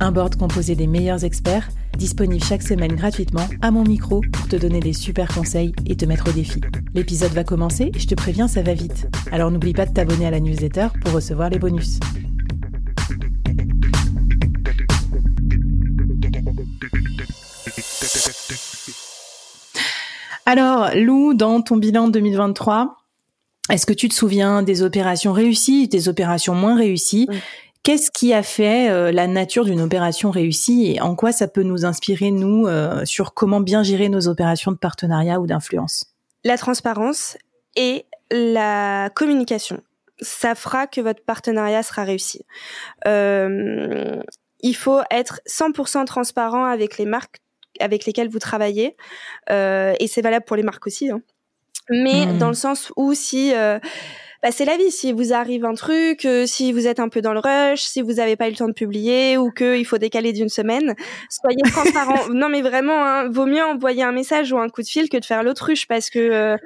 Un board composé des meilleurs experts, disponible chaque semaine gratuitement à mon micro pour te donner des super conseils et te mettre au défi. L'épisode va commencer et je te préviens, ça va vite. Alors n'oublie pas de t'abonner à la newsletter pour recevoir les bonus. Alors, Lou, dans ton bilan 2023, est-ce que tu te souviens des opérations réussies, des opérations moins réussies? Qu'est-ce qui a fait euh, la nature d'une opération réussie et en quoi ça peut nous inspirer, nous, euh, sur comment bien gérer nos opérations de partenariat ou d'influence? La transparence et la communication. Ça fera que votre partenariat sera réussi. Euh, il faut être 100% transparent avec les marques avec lesquelles vous travaillez. et c'est valable pour les marques aussi. Hein. Mais mmh. dans le sens où si bah, c'est la vie. Si vous arrive un truc, euh, si vous êtes un peu dans le rush, si vous n'avez pas eu le temps de publier ou qu'il faut décaler d'une semaine, soyez transparent. non, mais vraiment, hein, vaut mieux envoyer un message ou un coup de fil que de faire l'autruche parce que euh,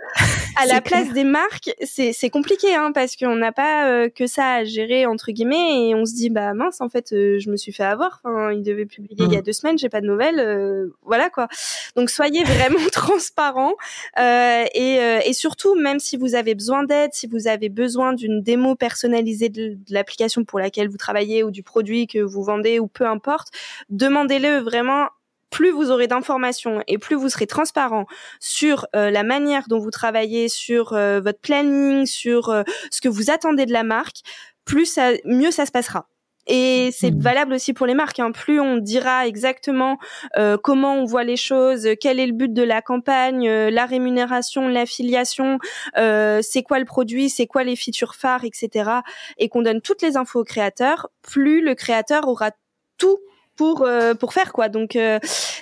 à la place des marques, c'est compliqué hein, parce qu'on n'a pas euh, que ça à gérer entre guillemets et on se dit bah mince en fait je me suis fait avoir. Enfin, il devait publier il y a mmh. deux semaines, j'ai pas de nouvelles, voilà quoi. Donc soyez vraiment transparent et, et surtout même si vous avez besoin d'aide, si vous avez besoin d'une démo personnalisée de, l'application pour laquelle vous travaillez ou du produit que vous vendez ou peu importe, demandez-le vraiment plus vous aurez d'informations et plus vous serez transparent sur euh, la manière dont vous travaillez, sur euh, votre planning, sur euh, ce que vous attendez de la marque, plus ça, mieux ça se passera. Et c'est mmh. valable aussi pour les marques. Hein. Plus on dira exactement euh, comment on voit les choses, quel est le but de la campagne, euh, la rémunération, l'affiliation, euh, c'est quoi le produit, c'est quoi les features phares, etc. Et qu'on donne toutes les infos au créateur, plus le créateur aura tout pour pour faire quoi. Donc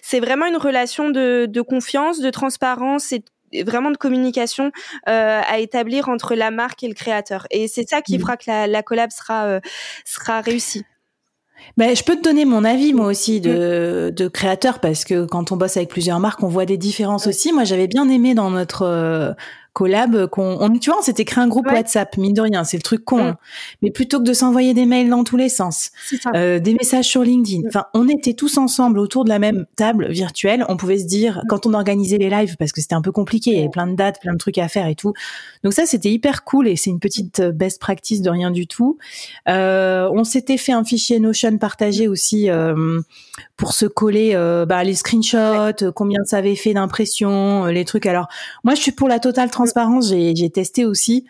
c'est vraiment une relation de, de confiance, de transparence et vraiment de communication euh, à établir entre la marque et le créateur. Et c'est ça qui mmh. fera que la, la collab sera euh, sera réussie. Ben, je peux te donner mon avis moi aussi de, mmh. de créateur parce que quand on bosse avec plusieurs marques, on voit des différences aussi. Moi, j'avais bien aimé dans notre euh, collab qu'on on, tu vois on s'était créé un groupe WhatsApp mine de rien c'est le truc con mm. hein. mais plutôt que de s'envoyer des mails dans tous les sens euh, des messages sur LinkedIn mm. enfin on était tous ensemble autour de la même table virtuelle on pouvait se dire mm. quand on organisait les lives parce que c'était un peu compliqué il y avait plein de dates plein de trucs à faire et tout donc ça c'était hyper cool et c'est une petite euh, best practice de rien du tout euh, on s'était fait un fichier Notion partagé aussi euh, pour se coller euh, bah, les screenshots combien ça avait fait d'impression les trucs. Alors moi je suis pour la totale transparence, j'ai testé aussi.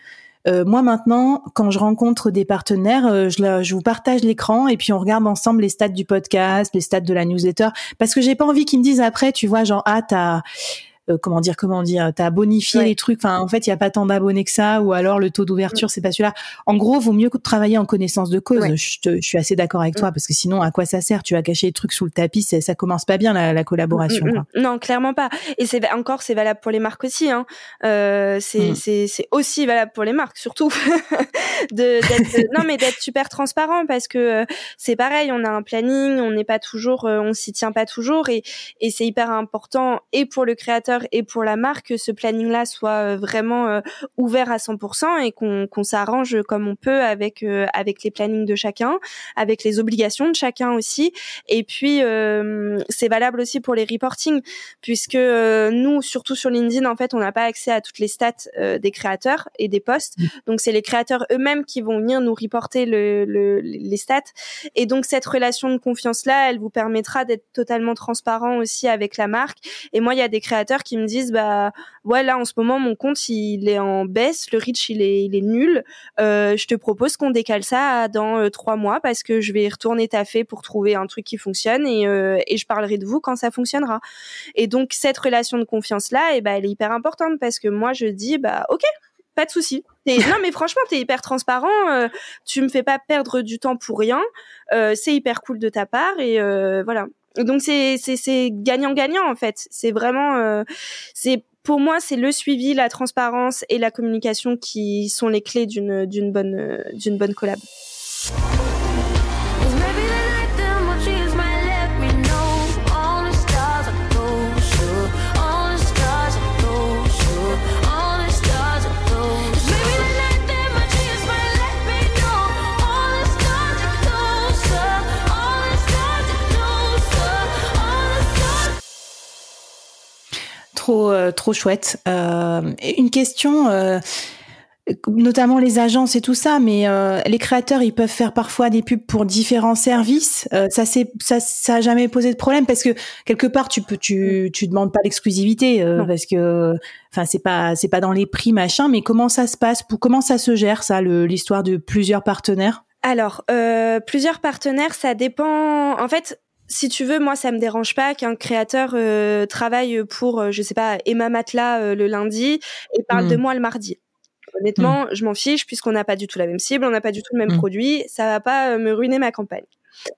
Euh, moi maintenant, quand je rencontre des partenaires, euh, je, je, vous partage l'écran et puis on regarde ensemble les stats du podcast, les stats de la newsletter, parce que j'ai pas envie qu'ils me disent après, tu vois, genre ah t'as euh, comment dire, comment dire, t'as bonifié les trucs. Enfin, en fait, il y a pas tant d'abonnés que ça, ou alors le taux d'ouverture, c'est pas celui-là. En gros, vaut mieux travailler en connaissance de cause. Je, suis assez d'accord avec toi parce que sinon, à quoi ça sert? Tu vas cacher les trucs sous le tapis, ça commence pas bien la, collaboration. Mm, mm, mm. Non, clairement pas. Et c'est encore, c'est valable pour les marques aussi. Hein. Euh, c'est aussi valable pour les marques, surtout de non mais d'être super transparent parce que euh, c'est pareil. On a un planning, on n'est pas toujours, on s'y tient pas toujours, et et c'est hyper important et pour le créateur et pour la marque que ce planning-là soit euh, vraiment euh, ouvert à 100% et qu'on s'arrange comme on peut avec euh, avec les plannings de chacun, avec les obligations de chacun aussi. Et puis c'est valable aussi pour les reporting puisque nous, surtout sur LinkedIn, en fait, on n'a pas accès à toutes les stats des créateurs et des posts. Donc c'est les créateurs eux-mêmes qui vont venir nous reporter le, le, les stats. Et donc cette relation de confiance là, elle vous permettra d'être totalement transparent aussi avec la marque. Et moi, il y a des créateurs qui qui me disent bah ouais là en ce moment mon compte il est en baisse, le reach il est nul. Euh, je te propose qu'on décale ça dans euh, trois mois parce que je vais retourner taffer pour trouver un truc qui fonctionne et euh, et je parlerai de vous quand ça fonctionnera. Et donc cette relation de confiance là, et eh ben elle est hyper importante parce que moi je dis bah ok pas de souci. non mais franchement t'es hyper transparent, tu me fais pas perdre du temps pour rien, c'est hyper cool de ta part et voilà. Donc c'est c'est c'est gagnant gagnant en fait. C'est vraiment euh, c'est pour moi c'est le suivi, la transparence et la communication qui sont les clés d'une d'une bonne d'une bonne collab. Trop euh, trop chouette. Euh, une question. Euh, notamment les agences et tout ça, mais les créateurs, ils peuvent faire parfois des pubs pour différents services. ça c'est ça ça a jamais posé de problème parce que quelque part tu peux tu tu demandes pas l'exclusivité parce que enfin c'est pas c'est pas dans les prix machin, mais comment ça se passe? Pour comment ça se gère ça l'histoire de plusieurs partenaires? Alors, plusieurs partenaires, ça dépend. En fait, si tu veux, moi, ça me dérange pas qu'un créateur euh, travaille pour, euh, je sais pas, Emma Matla euh, le lundi et parle de mm. moi le mardi. Honnêtement, mm. je m'en fiche puisqu'on n'a pas du tout la même cible, on n'a pas du tout le même mm. produit, ça va pas me ruiner ma campagne.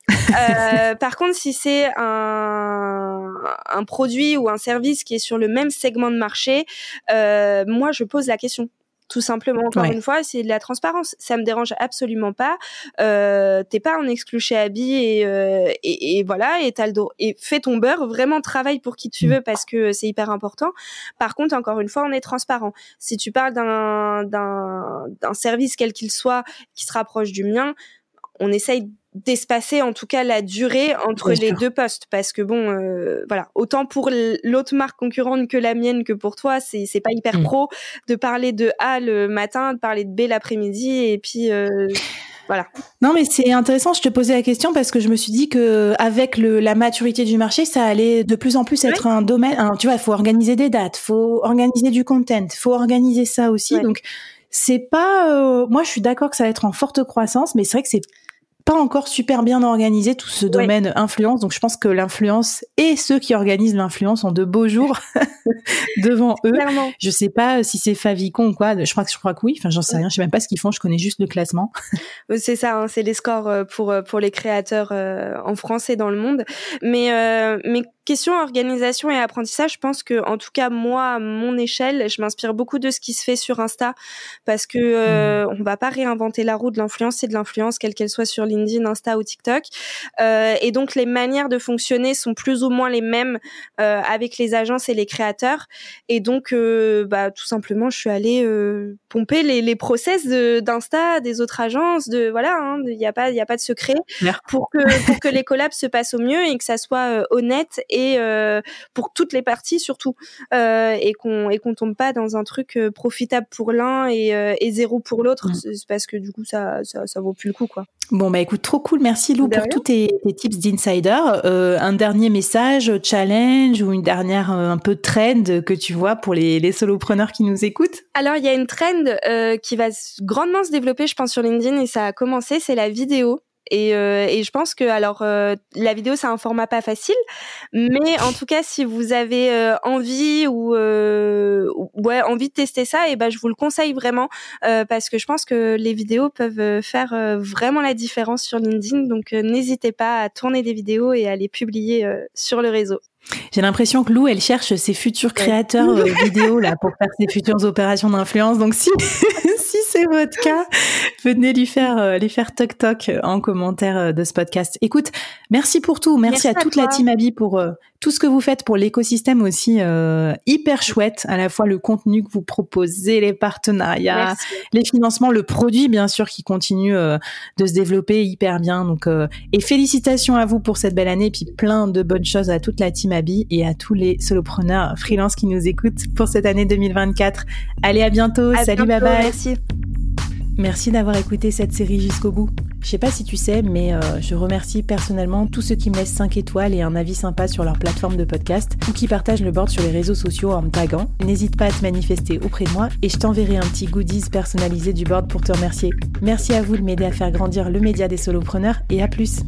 par contre, si c'est un, un, produit ou un service qui est sur le même segment de marché, moi, je pose la question tout simplement encore une fois c'est de la transparence. Ça me dérange absolument pas. Euh, t'es pas en exclu chez Abby et, euh, et, et, voilà et t'as le dos. Et fais ton beurre vraiment travaille pour qui tu mm. veux parce que c'est hyper important. Par contre encore une fois on est transparent. Si tu parles d'un d'un d'un service quel qu'il soit qui se rapproche du mien on essaye d'espacer en tout cas la durée entre les deux postes parce que bon euh, voilà autant pour l'autre marque concurrente que la mienne que pour toi c'est c'est pas hyper mm. pro de parler de A le matin de parler de B l'après-midi et puis euh, voilà. Non, mais c'est intéressant. Je te posais la question parce que je me suis dit que avec le, la maturité du marché, ça allait de plus en plus être un domaine. tu vois, il faut organiser des dates, faut organiser du content, faut organiser ça aussi. Donc, c'est pas. Euh, moi, je suis d'accord que ça va être en forte croissance, mais c'est vrai que c'est pas encore super bien organisé tout ce domaine influence. Donc je pense que l'influence et ceux qui organisent l'influence ont de beaux jours devant eux. Clairement. Je sais pas si c'est Favicon ou quoi. Je crois que je crois que oui. Enfin j'en sais rien. Je sais même pas ce qu'ils font. Je connais juste le classement. c'est ça. Hein, c'est les scores euh, pour euh, pour les créateurs euh, en France et dans le monde. Mais mais question organisation et apprentissage, je pense que en tout cas moi à mon échelle, je m'inspire beaucoup de ce qui se fait sur Insta parce que euh, mmh. on va pas réinventer la roue de l'influence, c'est de l'influence quelle qu'elle soit sur LinkedIn, Insta ou TikTok. Euh, et donc les manières de fonctionner sont plus ou moins les mêmes euh, avec les agences et les créateurs. Et donc euh, bah tout simplement, je suis allée euh, pomper les, les process d'Insta des autres agences, de voilà, hein, il n'y a pas il y a pas de secret pour que pour que les collabs se passent au mieux et que ça soit euh, honnête et euh, pour toutes les parties surtout euh, et qu'on et qu'on tombe pas dans un truc euh, profitable pour l'un et, et zéro pour l'autre. Parce que du coup ça, ça, ça vaut plus le coup quoi. Bon bah écoute trop cool. Merci Lou pour tous tes, tips d'insider. Un dernier message challenge ou une dernière un peu trend que tu vois pour les, les solopreneurs qui nous écoutent? Alors il y a une trend qui va grandement se développer je pense sur LinkedIn et ça a commencé c'est la vidéo et, euh, et, je pense que alors euh, la vidéo c'est un format pas facile, mais en tout cas si vous avez euh, envie ou ouais envie de tester ça, et ben je vous le conseille vraiment parce que je pense que les vidéos peuvent faire vraiment la différence sur LinkedIn. Donc n'hésitez pas à tourner des vidéos et à les publier sur le réseau. J'ai l'impression que Lou, elle cherche ses futurs créateurs vidéo là pour faire ses futures opérations d'influence. Donc si c'est votre cas, venez lui faire, euh, lui faire toc toc en commentaire euh, de ce podcast. Écoute, merci pour tout. Merci, à, toute la team Abby pour euh, tout ce que vous faites pour l'écosystème aussi hyper chouette. À la fois le contenu que vous proposez, les partenariats, les financements, le produit bien sûr qui continue de se développer hyper bien. Donc et félicitations à vous pour cette belle année, puis plein de bonnes choses à toute la team Abby et à tous les solopreneurs freelance qui nous écoutent pour cette année 2024. Allez à bientôt. Salut, bye bye. Merci. Merci d'avoir écouté cette série jusqu'au bout. Je sais pas si tu sais, mais euh, je remercie personnellement tous ceux qui me laissent 5 étoiles et un avis sympa sur leur plateforme de podcast ou qui partagent le board sur les réseaux sociaux en me taguant. N'hésite pas à te manifester auprès de moi et je t'enverrai un petit goodies personnalisé du board pour te remercier. Merci à vous de m'aider à faire grandir le média des solopreneurs et à plus.